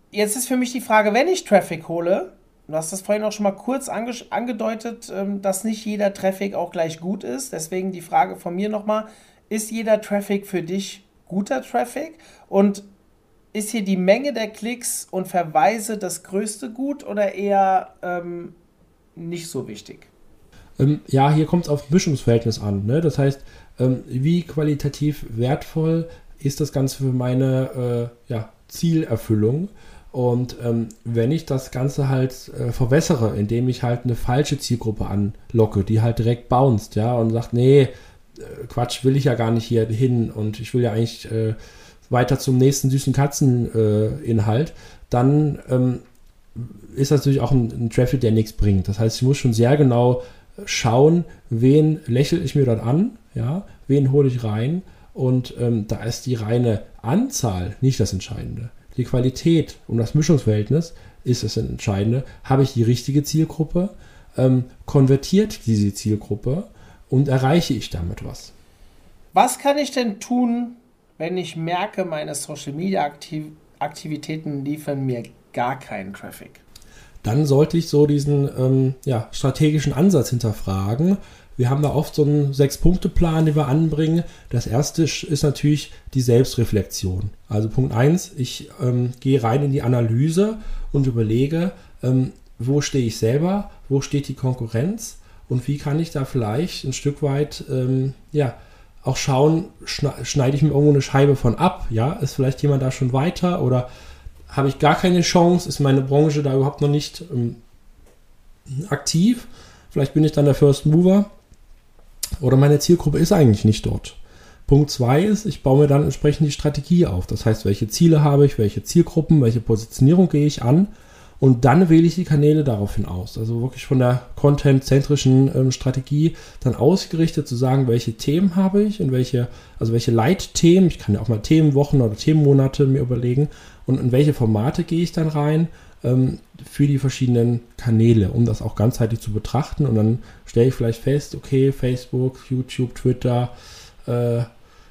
Jetzt ist für mich die Frage, wenn ich Traffic hole, du hast das vorhin auch schon mal kurz ange angedeutet, ähm, dass nicht jeder Traffic auch gleich gut ist. Deswegen die Frage von mir nochmal, ist jeder Traffic für dich guter Traffic? Und ist hier die Menge der Klicks und Verweise das größte Gut oder eher ähm, nicht so wichtig? Ähm, ja, hier kommt es auf Mischungsverhältnis an. Ne? Das heißt, ähm, wie qualitativ wertvoll ist das Ganze für meine äh, ja, Zielerfüllung? Und ähm, wenn ich das Ganze halt äh, verwässere, indem ich halt eine falsche Zielgruppe anlocke, die halt direkt bounced, ja, und sagt, nee, äh, Quatsch, will ich ja gar nicht hier hin und ich will ja eigentlich äh, weiter zum nächsten süßen Katzeninhalt, äh, dann ähm, ist das natürlich auch ein, ein, Traffic, der nichts bringt. Das heißt, ich muss schon sehr genau schauen, wen lächle ich mir dort an, ja, wen hole ich rein und ähm, da ist die reine Anzahl nicht das Entscheidende. Die Qualität und das Mischungsverhältnis ist das Entscheidende. Habe ich die richtige Zielgruppe? Ähm, konvertiert diese Zielgruppe und erreiche ich damit was? Was kann ich denn tun, wenn ich merke, meine Social Media Aktiv Aktivitäten liefern mir gar keinen Traffic? Dann sollte ich so diesen ähm, ja, strategischen Ansatz hinterfragen. Wir haben da oft so einen Sechs-Punkte-Plan, den wir anbringen. Das erste ist natürlich die Selbstreflexion. Also Punkt 1, ich ähm, gehe rein in die Analyse und überlege, ähm, wo stehe ich selber, wo steht die Konkurrenz und wie kann ich da vielleicht ein Stück weit ähm, ja, auch schauen, schneide ich mir irgendwo eine Scheibe von ab, ja, ist vielleicht jemand da schon weiter oder habe ich gar keine Chance, ist meine Branche da überhaupt noch nicht ähm, aktiv, vielleicht bin ich dann der First Mover oder meine Zielgruppe ist eigentlich nicht dort. Punkt 2 ist, ich baue mir dann entsprechend die Strategie auf. Das heißt, welche Ziele habe ich, welche Zielgruppen, welche Positionierung gehe ich an und dann wähle ich die Kanäle daraufhin aus. Also wirklich von der content-zentrischen ähm, Strategie dann ausgerichtet zu sagen, welche Themen habe ich und welche, also welche Leitthemen, ich kann ja auch mal Themenwochen oder Themenmonate mir überlegen und in welche Formate gehe ich dann rein ähm, für die verschiedenen Kanäle, um das auch ganzheitlich zu betrachten. Und dann stelle ich vielleicht fest, okay, Facebook, YouTube, Twitter, äh,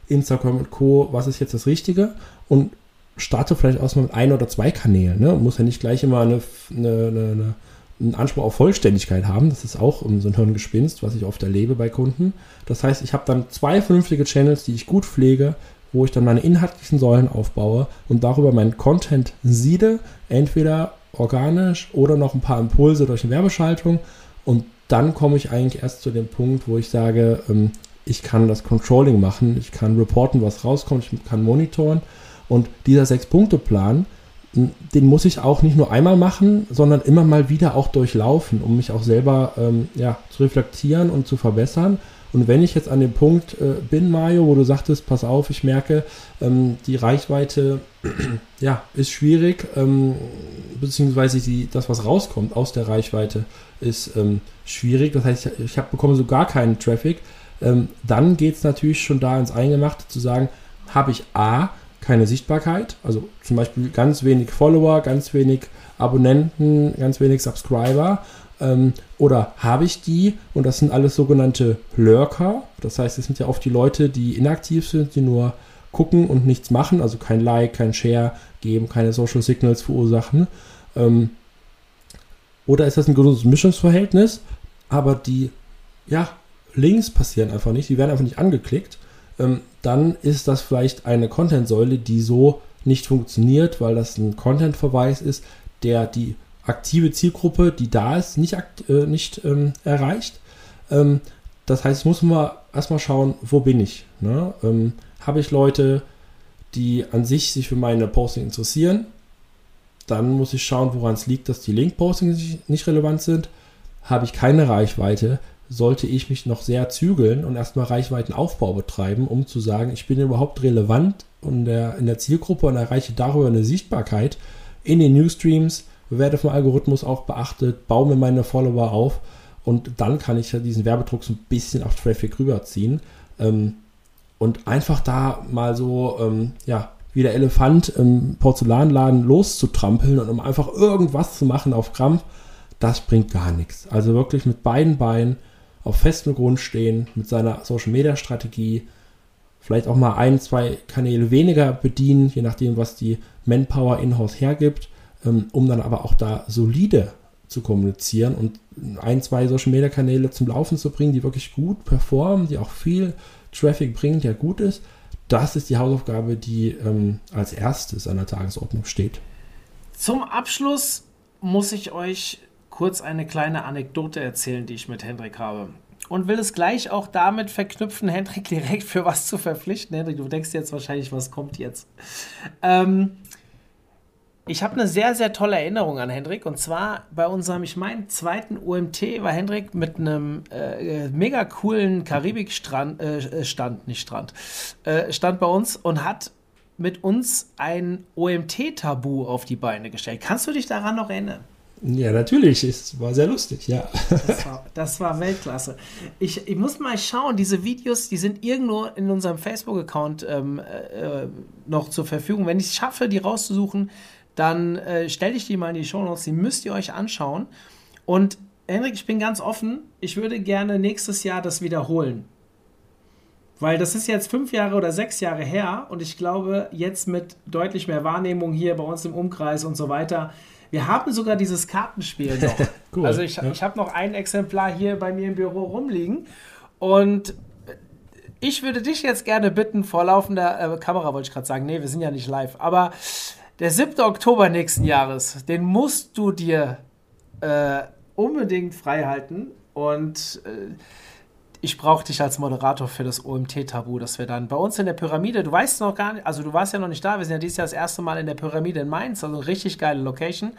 Instagram und Co., was ist jetzt das Richtige? Und starte vielleicht erstmal mit ein oder zwei Kanälen. Ne? Muss ja nicht gleich immer eine, eine, eine, einen Anspruch auf Vollständigkeit haben. Das ist auch so ein Hirngespinst, was ich oft erlebe bei Kunden. Das heißt, ich habe dann zwei vernünftige Channels, die ich gut pflege, wo ich dann meine inhaltlichen Säulen aufbaue und darüber meinen Content siede, entweder organisch oder noch ein paar Impulse durch eine Werbeschaltung. Und dann komme ich eigentlich erst zu dem Punkt, wo ich sage, ähm, ich kann das Controlling machen, ich kann reporten, was rauskommt, ich kann monitoren und dieser Sechs-Punkte-Plan, den muss ich auch nicht nur einmal machen, sondern immer mal wieder auch durchlaufen, um mich auch selber ähm, ja, zu reflektieren und zu verbessern. Und wenn ich jetzt an dem Punkt äh, bin, Mario, wo du sagtest, pass auf, ich merke, ähm, die Reichweite ja, ist schwierig, ähm, beziehungsweise die, das, was rauskommt aus der Reichweite, ist ähm, schwierig. Das heißt, ich, hab, bekomme so gar keinen Traffic. Ähm, dann geht es natürlich schon da ins Eingemachte zu sagen, habe ich A, keine Sichtbarkeit, also zum Beispiel ganz wenig Follower, ganz wenig Abonnenten, ganz wenig Subscriber. Ähm, oder habe ich die? Und das sind alles sogenannte Lurker. Das heißt, es sind ja oft die Leute, die inaktiv sind, die nur gucken und nichts machen, also kein Like, kein Share geben, keine Social Signals verursachen. Ähm, oder ist das ein gesundes Mischungsverhältnis, aber die ja, Links passieren einfach nicht, die werden einfach nicht angeklickt. Ähm, dann ist das vielleicht eine Content-Säule, die so nicht funktioniert, weil das ein Content-Verweis ist, der die aktive Zielgruppe, die da ist, nicht, äh, nicht ähm, erreicht. Ähm, das heißt, ich muss mal erstmal schauen, wo bin ich. Ne? Ähm, Habe ich Leute, die an sich sich für meine Posting interessieren? Dann muss ich schauen, woran es liegt, dass die Link-Postings nicht relevant sind. Habe ich keine Reichweite, sollte ich mich noch sehr zügeln und erstmal Reichweitenaufbau betreiben, um zu sagen, ich bin überhaupt relevant in der, in der Zielgruppe und erreiche darüber eine Sichtbarkeit in den Newsstreams, werde vom Algorithmus auch beachtet, baue mir meine Follower auf und dann kann ich ja diesen Werbedruck so ein bisschen auf Traffic rüberziehen ähm, und einfach da mal so, ähm, ja, wie der Elefant im Porzellanladen loszutrampeln und um einfach irgendwas zu machen auf Krampf, das bringt gar nichts. Also wirklich mit beiden Beinen auf festem Grund stehen, mit seiner Social Media Strategie, vielleicht auch mal ein, zwei Kanäle weniger bedienen, je nachdem, was die Manpower in-house hergibt, um dann aber auch da solide zu kommunizieren und ein, zwei Social Media Kanäle zum Laufen zu bringen, die wirklich gut performen, die auch viel Traffic bringen, der gut ist. Das ist die Hausaufgabe, die ähm, als erstes an der Tagesordnung steht. Zum Abschluss muss ich euch kurz eine kleine Anekdote erzählen, die ich mit Hendrik habe. Und will es gleich auch damit verknüpfen, Hendrik direkt für was zu verpflichten. Hendrik, du denkst jetzt wahrscheinlich, was kommt jetzt? Ähm, ich habe eine sehr, sehr tolle Erinnerung an Hendrik. Und zwar bei unserem, ich meine, zweiten OMT war Hendrik mit einem äh, mega coolen Karibikstrand, äh, Stand, nicht Strand, äh, stand bei uns und hat mit uns ein OMT-Tabu auf die Beine gestellt. Kannst du dich daran noch erinnern? Ja, natürlich. Es war sehr lustig, ja. Das war, das war Weltklasse. Ich, ich, muss mal schauen, diese Videos, die sind irgendwo in unserem Facebook-Account ähm, äh, noch zur Verfügung. Wenn ich es schaffe, die rauszusuchen, dann äh, stelle ich die mal in die Show Notes. Die müsst ihr euch anschauen. Und Henrik, ich bin ganz offen. Ich würde gerne nächstes Jahr das wiederholen. Weil das ist jetzt fünf Jahre oder sechs Jahre her und ich glaube, jetzt mit deutlich mehr Wahrnehmung hier bei uns im Umkreis und so weiter, wir haben sogar dieses Kartenspiel noch. cool, also ich, ja. ich habe noch ein Exemplar hier bei mir im Büro rumliegen. Und ich würde dich jetzt gerne bitten, vor laufender äh, Kamera wollte ich gerade sagen, nee, wir sind ja nicht live, aber der 7. Oktober nächsten Jahres, den musst du dir äh, unbedingt frei halten. Und äh, ich brauche dich als Moderator für das OMT-Tabu, dass wir dann bei uns in der Pyramide, du weißt noch gar nicht, also du warst ja noch nicht da, wir sind ja dieses Jahr das erste Mal in der Pyramide in Mainz, also richtig geile Location.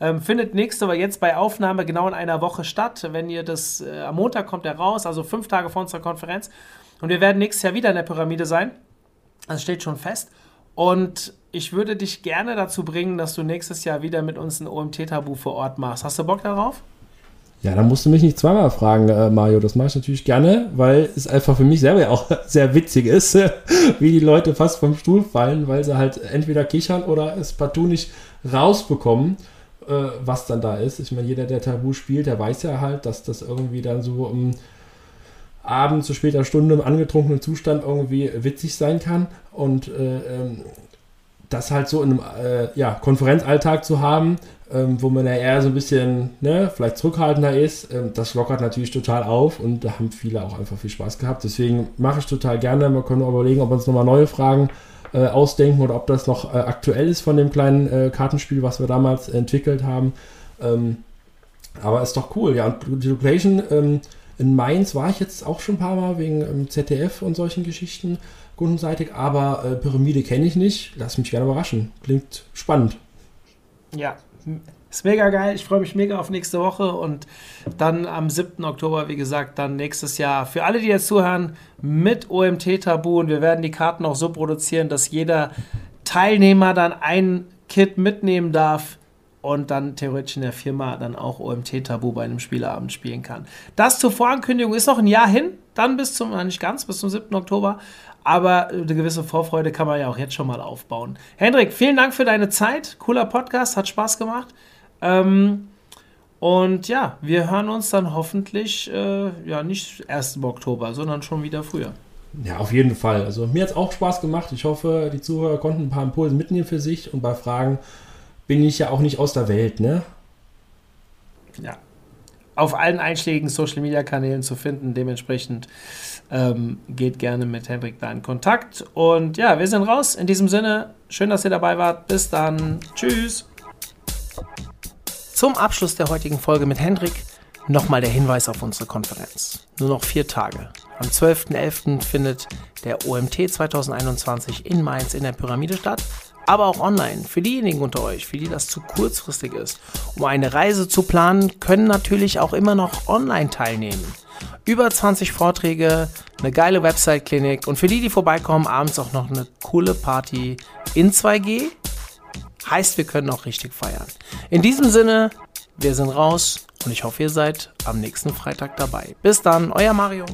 Ähm, findet nächste Woche jetzt bei Aufnahme genau in einer Woche statt. Wenn ihr das, äh, am Montag kommt er raus, also fünf Tage vor unserer Konferenz. Und wir werden nächstes Jahr wieder in der Pyramide sein. Das steht schon fest. Und ich würde dich gerne dazu bringen, dass du nächstes Jahr wieder mit uns ein OMT-Tabu vor Ort machst. Hast du Bock darauf? Ja, dann musst du mich nicht zweimal fragen, äh, Mario. Das mache ich natürlich gerne, weil es einfach für mich selber auch sehr witzig ist, wie die Leute fast vom Stuhl fallen, weil sie halt entweder kichern oder es partout nicht rausbekommen, äh, was dann da ist. Ich meine, jeder, der Tabu spielt, der weiß ja halt, dass das irgendwie dann so um Abend zu später Stunde im angetrunkenen Zustand irgendwie witzig sein kann. Und äh, ähm, das halt so in einem äh, ja, Konferenzalltag zu haben, ähm, wo man ja eher so ein bisschen, ne, vielleicht zurückhaltender ist, ähm, das lockert natürlich total auf und da haben viele auch einfach viel Spaß gehabt. Deswegen mache ich total gerne. Wir können überlegen, ob wir uns nochmal neue Fragen äh, ausdenken oder ob das noch äh, aktuell ist von dem kleinen äh, Kartenspiel, was wir damals entwickelt haben. Ähm, aber ist doch cool, ja. Und die Location ähm, in Mainz war ich jetzt auch schon ein paar Mal wegen ähm, ZDF und solchen Geschichten kundenseitig, aber äh, Pyramide kenne ich nicht. Lass mich gerne überraschen. Klingt spannend. Ja, ist mega geil. Ich freue mich mega auf nächste Woche und dann am 7. Oktober, wie gesagt, dann nächstes Jahr. Für alle, die jetzt zuhören, mit OMT-Tabu und wir werden die Karten auch so produzieren, dass jeder Teilnehmer dann ein Kit mitnehmen darf und dann theoretisch in der Firma dann auch OMT-Tabu bei einem Spieleabend spielen kann. Das zur Vorankündigung ist noch ein Jahr hin, dann bis zum, nicht ganz, bis zum 7. Oktober, aber eine gewisse Vorfreude kann man ja auch jetzt schon mal aufbauen. Hendrik, vielen Dank für deine Zeit. Cooler Podcast, hat Spaß gemacht. Ähm, und ja, wir hören uns dann hoffentlich, äh, ja, nicht erst im Oktober, sondern schon wieder früher. Ja, auf jeden Fall. Also mir hat es auch Spaß gemacht. Ich hoffe, die Zuhörer konnten ein paar Impulse mitnehmen für sich und bei Fragen bin ich ja auch nicht aus der Welt, ne? Ja. Auf allen einschlägigen Social Media Kanälen zu finden. Dementsprechend ähm, geht gerne mit Hendrik da in Kontakt. Und ja, wir sind raus. In diesem Sinne, schön, dass ihr dabei wart. Bis dann. Tschüss. Zum Abschluss der heutigen Folge mit Hendrik Nochmal der Hinweis auf unsere Konferenz. Nur noch vier Tage. Am 12.11. findet der OMT 2021 in Mainz in der Pyramide statt aber auch online. Für diejenigen unter euch, für die das zu kurzfristig ist, um eine Reise zu planen, können natürlich auch immer noch online teilnehmen. Über 20 Vorträge, eine geile Website-Klinik und für die, die vorbeikommen, abends auch noch eine coole Party in 2G. Heißt, wir können auch richtig feiern. In diesem Sinne, wir sind raus und ich hoffe, ihr seid am nächsten Freitag dabei. Bis dann, euer Mario.